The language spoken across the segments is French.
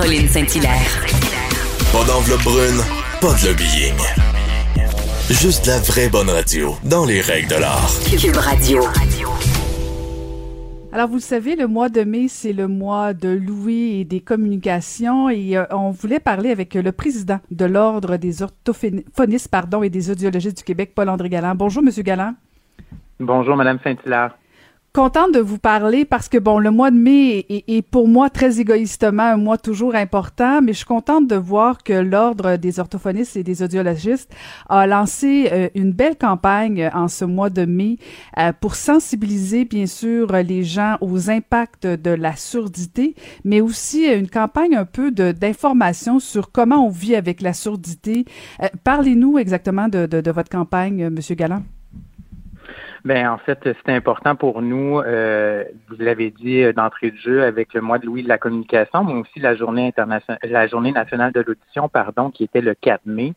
Caroline Saint-Hilaire. Pas d'enveloppe brune, pas de lobbying. Juste la vraie bonne radio, dans les règles de l'art. Cube Radio. Alors, vous le savez, le mois de mai, c'est le mois de Louis et des communications et euh, on voulait parler avec le président de l'Ordre des orthophonistes pardon, et des audiologistes du Québec, Paul-André Galland. Bonjour, Monsieur Galland. Bonjour, Madame Saint-Hilaire contente de vous parler parce que bon, le mois de mai est, pour moi très égoïstement un mois toujours important, mais je suis contente de voir que l'Ordre des orthophonistes et des audiologistes a lancé euh, une belle campagne en ce mois de mai euh, pour sensibiliser bien sûr les gens aux impacts de la surdité, mais aussi une campagne un peu d'information sur comment on vit avec la surdité. Euh, parlez-nous exactement de, de, de, votre campagne, Monsieur Galland. Ben en fait, c'était important pour nous, euh, vous l'avez dit euh, d'entrée de jeu, avec le mois de Louis de la communication, mais aussi la journée internationale, la journée nationale de l'audition, pardon, qui était le 4 mai,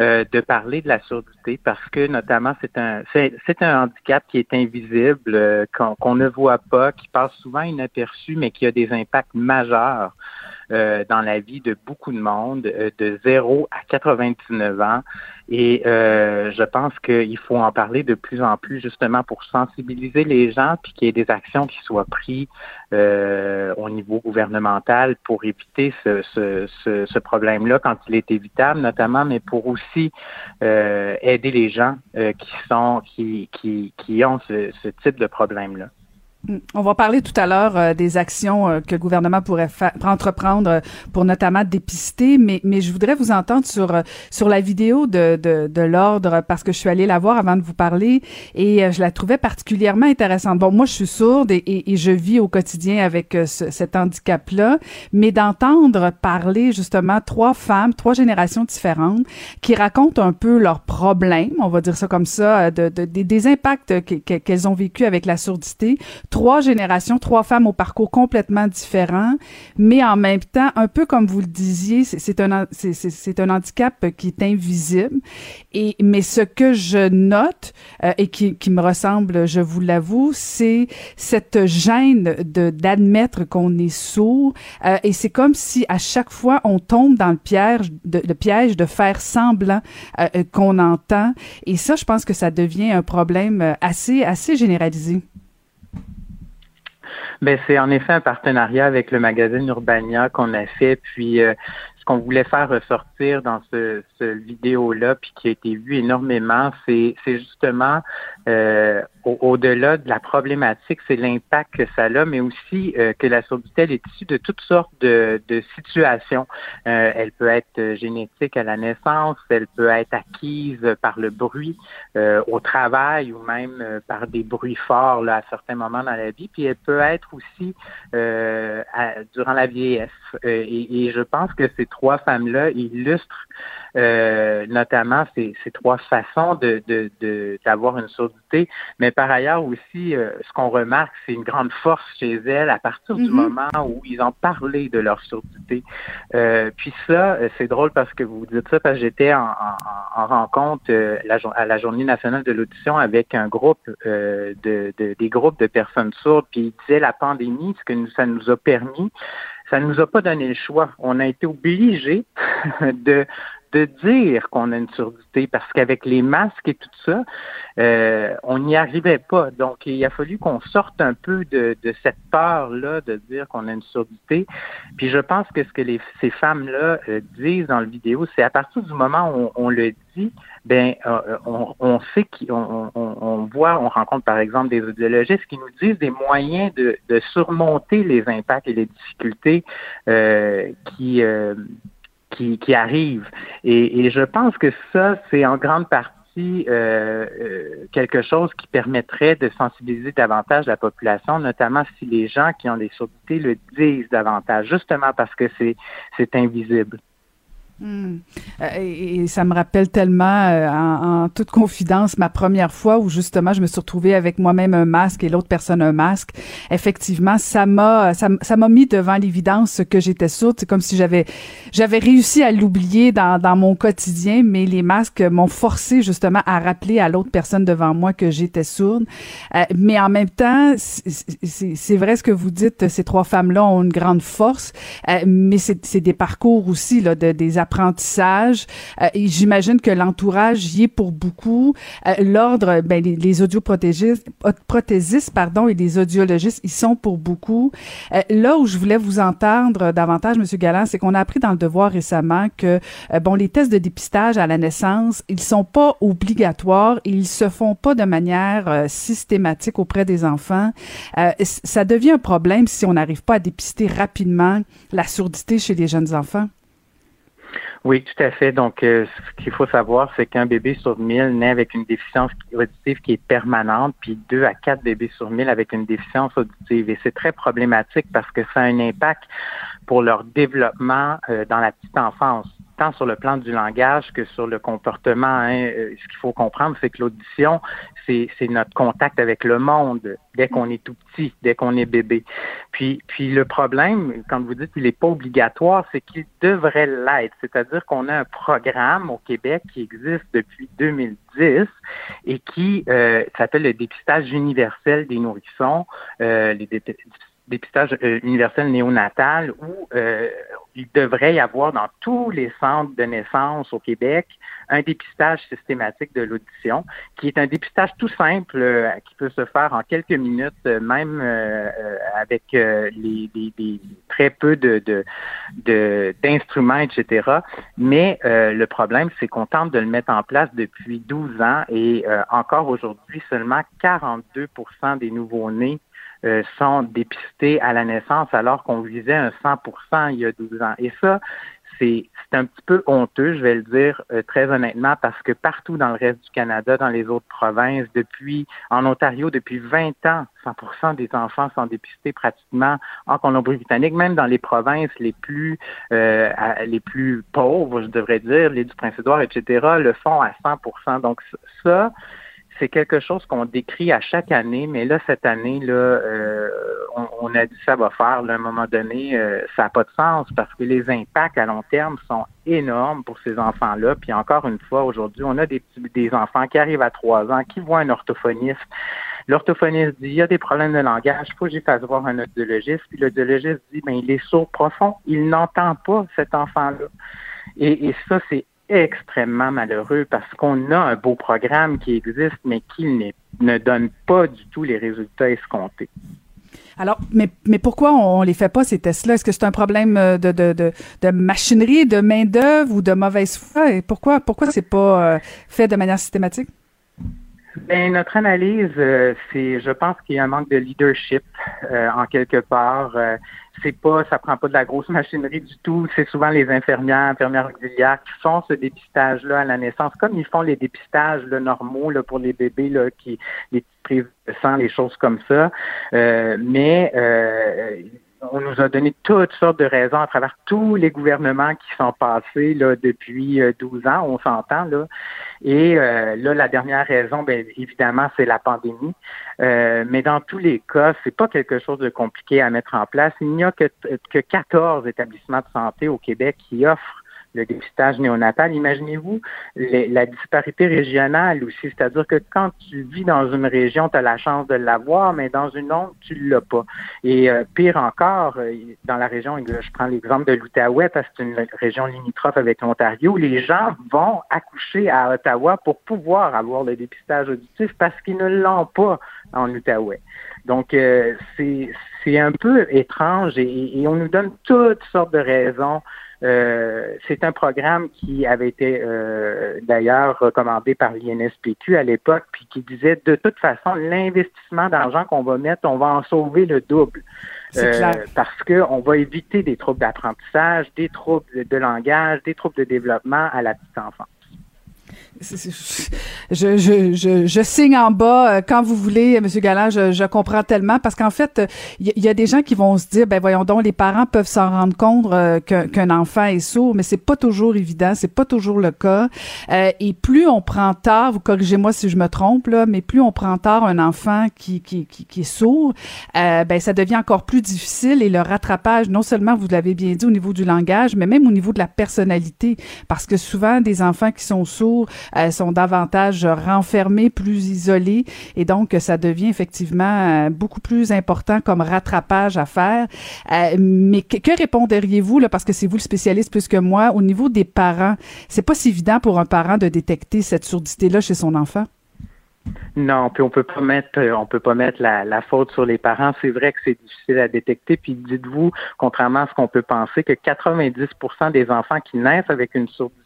euh, de parler de la surdité parce que notamment c'est un c'est un handicap qui est invisible, qu'on ne voit pas, qui passe souvent inaperçu, mais qui a des impacts majeurs euh, dans la vie de beaucoup de monde, euh, de 0 à 99 ans. Et euh, je pense qu'il faut en parler de plus en plus justement pour sensibiliser les gens, puis qu'il y ait des actions qui soient prises au niveau gouvernemental pour éviter ce, ce, ce, ce problème-là quand il est évitable, notamment, mais pour aussi aider les gens qui sont qui, qui, qui ont ce, ce type de problème-là. On va parler tout à l'heure euh, des actions euh, que le gouvernement pourrait entreprendre euh, pour notamment dépister, mais, mais je voudrais vous entendre sur, sur la vidéo de, de, de l'ordre parce que je suis allée la voir avant de vous parler et je la trouvais particulièrement intéressante. Bon, moi, je suis sourde et, et, je vis au quotidien avec cet handicap-là, mais d'entendre parler justement trois femmes, trois générations différentes qui racontent un peu leurs problèmes, on va dire ça comme ça, de, de des impacts qu'elles ont vécu avec la surdité trois générations, trois femmes au parcours complètement différent, mais en même temps, un peu comme vous le disiez, c'est un c'est un handicap qui est invisible. Et mais ce que je note euh, et qui, me ressemble, je vous l'avoue, c'est cette gêne de d'admettre qu'on est sourd. Euh, et c'est comme si à chaque fois on tombe dans le piège de, le piège de faire semblant euh, qu'on entend. Et ça, je pense que ça devient un problème assez assez généralisé. Ben, c'est en effet un partenariat avec le magazine Urbania qu'on a fait. Puis euh, ce qu'on voulait faire ressortir dans ce, ce vidéo-là, puis qui a été vu énormément, c'est justement euh, au-delà de la problématique, c'est l'impact que ça a, mais aussi euh, que la surdité est issue de toutes sortes de, de situations. Euh, elle peut être génétique à la naissance, elle peut être acquise par le bruit au travail ou même par des bruits forts là, à certains moments dans la vie, puis elle peut être aussi durant la vieillesse. Et, et, je pense que ces trois femmes-là illustrent euh, notamment ces, ces, trois façons de d'avoir de, une Mais par ailleurs aussi, euh, ce qu'on remarque, c'est une grande force chez elles à partir du mm-hmm. moment où ils ont parlé de leur surdité. Euh, puis ça, c'est drôle parce que vous dites ça parce que j'étais en, en, rencontre la, à la Journée nationale de l'audition avec un groupe de, de, des groupes de personnes sourdes. Puis ils disaient la pandémie, ce que nous, ça nous a permis, ça ne nous a pas donné le choix. On a été obligés de de dire qu'on a une surdité parce qu'avec les masques et tout ça, euh, on n'y arrivait pas. Donc, il a fallu qu'on sorte un peu de, cette peur-là de dire qu'on a une surdité. Puis je pense que ce que les, ces femmes-là euh, disent dans le vidéo, c'est à partir du moment où on, le dit, ben euh, on, on, sait qu'on on, voit, on rencontre par exemple des audiologistes qui nous disent des moyens de, de surmonter les impacts et les difficultés qui qui, qui arrivent. Et, je pense que ça, c'est en grande partie euh, euh, quelque chose qui permettrait de sensibiliser davantage la population, notamment si les gens qui ont des surdités le disent davantage, justement parce que c'est c'est invisible. Hmm. Euh, et, ça me rappelle tellement, euh, en, toute confidence, ma première fois où justement je me suis retrouvée avec moi-même un masque et l'autre personne un masque. Effectivement, ça m'a ça, m'a mis devant l'évidence que j'étais sourde. C'est comme si j'avais j'avais réussi à l'oublier dans, dans mon quotidien, mais les masques m'ont forcé justement à rappeler à l'autre personne devant moi que j'étais sourde. Euh, mais en même temps, c'est vrai ce que vous dites. Ces trois femmes-là ont une grande force, mais c'est des parcours aussi là de des apprentissage. Euh, j'imagine que l'entourage y est pour beaucoup. Euh, l'ordre, ben, les, les audioprothésistes, pardon, et les audiologistes, ils sont pour beaucoup. Euh, là où je voulais vous entendre davantage, Monsieur Galland, c'est qu'on a appris dans le devoir récemment que, bon, les tests de dépistage à la naissance, ils sont pas obligatoires et ils se font pas de manière systématique auprès des enfants. ça devient un problème si on n'arrive pas à dépister rapidement la surdité chez les jeunes enfants. Oui, tout à fait. Donc, euh, ce qu'il faut savoir, c'est qu'un bébé sur mille naît avec une déficience auditive qui est permanente, puis deux à quatre bébés sur mille avec une déficience auditive. Et c'est très problématique parce que ça a un impact pour leur développement euh, dans la petite enfance tant sur le plan du langage que sur le comportement. Hein. Euh, ce qu'il faut comprendre, c'est que l'audition, c'est, notre contact avec le monde dès qu'on est tout petit, dès qu'on est bébé. Puis, puis le problème, quand vous dites qu'il n'est pas obligatoire, c'est qu'il devrait l'être. C'est-à-dire qu'on a un programme au Québec qui existe depuis 2010 et qui euh, s'appelle le dépistage universel des nourrissons, euh, les dépistage euh, universel néonatal où euh, il devrait y avoir dans tous les centres de naissance au Québec un dépistage systématique de l'audition, qui est un dépistage tout simple euh, qui peut se faire en quelques minutes, même avec les, très peu de, d'instruments, etc. Mais le problème, c'est qu'on tente de le mettre en place depuis 12 ans et encore aujourd'hui, seulement 42% des nouveaux-nés euh, sont dépistés à la naissance alors qu'on visait un 100% il y a 12 ans. Et ça, c'est un petit peu honteux, je vais le dire euh, très honnêtement, parce que partout dans le reste du Canada, dans les autres provinces, depuis en Ontario, depuis 20 ans, 100% des enfants sont dépistés pratiquement en Colombie-Britannique, même dans les provinces les plus euh, les plus pauvres, je devrais dire, les du Prince-Édouard, etc., le font à 100% Donc ça, c'est quelque chose qu'on décrit à chaque année, mais là, cette année, là, euh, on, a dit ça va faire, à un moment donné, euh, ça n'a pas de sens parce que les impacts à long terme sont énormes pour ces enfants-là. Puis encore une fois, aujourd'hui, on a des, des enfants qui arrivent à trois ans, qui voient un orthophoniste. L'orthophoniste dit, il y a des problèmes de langage, il faut que j'y voir un audiologiste. Puis l'audiologiste dit, ben, il est sourd profond, il n'entend pas cet enfant-là. Et, et ça, c'est extrêmement malheureux parce qu'on a un beau programme qui existe, mais qui ne donne pas du tout les résultats escomptés. Alors, mais, mais pourquoi on les fait pas, ces tests-là? Est-ce que c'est un problème euh, de, de, de, de machinerie, de main-d'œuvre ou de mauvaise foi? Et pourquoi, pourquoi c'est pas euh, fait de manière systématique? Ben, notre analyse, euh, c'est, je pense qu'il y a un manque de leadership en quelque part c'est pas, ça prend pas de la grosse machinerie du tout. C'est souvent les infirmières, infirmières auxiliaires qui font ce dépistage-là à la naissance, comme ils font les dépistages normaux là, pour les bébés, là, qui, les prises de les choses comme ça. Euh, mais euh, on nous a donné toutes sortes de raisons à travers tous les gouvernements qui sont passés là, depuis 12 euh, ans, on s'entend. Là. Et euh, là, la dernière raison, bien évidemment, c'est la pandémie. Euh, mais dans tous les cas, c'est pas quelque chose de compliqué à mettre en place. Il n'y a que, que 14 établissements de santé au Québec qui offrent le dépistage néonatal. Imaginez-vous la disparité régionale aussi, c'est-à-dire que quand tu vis dans une région, tu as la chance de l'avoir, mais dans une autre, tu l'as pas. Et euh, pire encore, euh, dans la région, je prends l'exemple de l'Outaouais parce que c'est une région limitrophe avec l'Ontario, les gens vont accoucher à Ottawa pour pouvoir avoir le dépistage auditif parce qu'ils ne l'ont pas en Outaouais. Donc, euh, c'est un peu étrange et, on nous donne toutes sortes de raisons euh, c'est un programme qui avait été euh, d'ailleurs recommandé par l'INSPQ à l'époque, puis qui disait de toute façon, l'investissement d'argent qu'on va mettre, on va en sauver le double. Euh, parce qu'on va éviter des troubles d'apprentissage, des troubles de langage, des troubles de développement à la petite enfance je, je, je, je, signe en bas euh, quand vous voulez, Monsieur Galland. Je, je comprends tellement parce qu'en fait, il y, a des gens qui vont se dire, ben voyons donc, les parents peuvent s'en rendre compte euh, qu'un enfant est sourd, mais c'est pas toujours évident, c'est pas toujours le cas. Euh, et plus on prend tard, vous corrigez-moi si je me trompe là, mais plus on prend tard un enfant qui qui, qui, qui est sourd, ben ça devient encore plus difficile et le rattrapage, non seulement vous l'avez bien dit au niveau du langage, mais même au niveau de la personnalité, parce que souvent des enfants qui sont sourds sont davantage renfermés, plus isolés, et donc ça devient effectivement euh, beaucoup plus important comme rattrapage à faire. Euh, mais que, que répondriez-vous là, parce que c'est vous le spécialiste plus que moi, au niveau des parents, c'est pas si évident pour un parent de détecter cette surdité-là chez son enfant? Non, puis on peut pas mettre, euh, on peut pas mettre la, la faute sur les parents. C'est vrai que c'est difficile à détecter. Puis dites-vous, contrairement à ce qu'on peut penser, que 90% des enfants qui naissent avec une surdité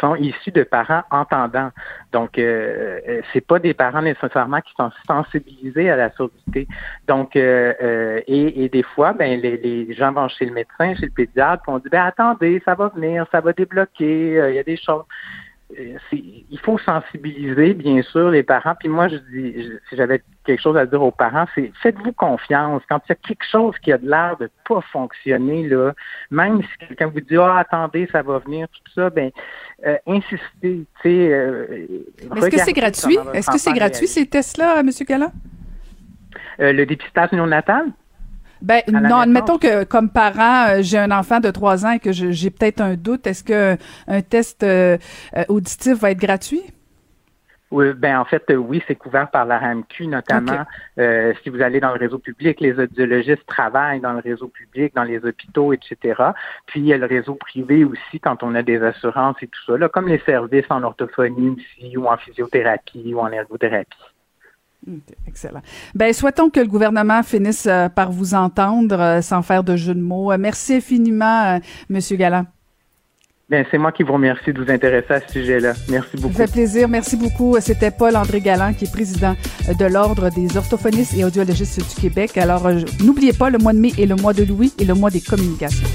sont issus de parents entendants. Donc, euh, euh c'est pas des parents nécessairement qui sont sensibilisés à la surdité. Donc, euh, euh et, et, des fois, ben les, les, gens vont chez le médecin, chez le pédiatre, puis on dit ben attendez, ça va venir, ça va débloquer, il y a des choses. Euh, il faut sensibiliser, bien sûr, les parents. Puis moi, je dis, si j'avais quelque chose à dire aux parents, c'est faites-vous confiance. Quand il y a quelque chose qui a de l'air de pas fonctionner, là, même si quelqu'un vous dit Ah, attendez, ça va venir, tout ça, ben euh, insistez. Euh, Est-ce que c'est gratuit? Est-ce que c'est gratuit ces tests-là, M. Galland? Euh, le dépistage néonatal? Ben non, admettons que comme parent, euh, j'ai un enfant de 3 ans et que j'ai peut-être un doute. Est-ce que un test euh, euh, auditif va être gratuit? Oui, ben en fait, oui, c'est couvert par la RAMQ, notamment si vous allez dans le réseau public, les audiologistes travaillent dans le réseau public, dans les hôpitaux, etc. Puis il y a le réseau privé aussi quand on a des assurances et tout ça, là, comme les services en orthophonie aussi, ou en physiothérapie ou en ergothérapie. Excellent. Ben, souhaitons que le gouvernement finisse euh, par vous entendre euh, sans faire de jeu de mots. Euh, merci infiniment, Monsieur Galland. Bien, c'est moi qui vous remercie de vous intéresser à ce sujet-là. Merci beaucoup. Ça fait plaisir. Merci beaucoup. C'était Paul-André Galland, qui est président de l'Ordre des orthophonistes et audiologistes du Québec. Alors, n'oubliez pas, le mois de mai est le mois de Louis et le mois des communications.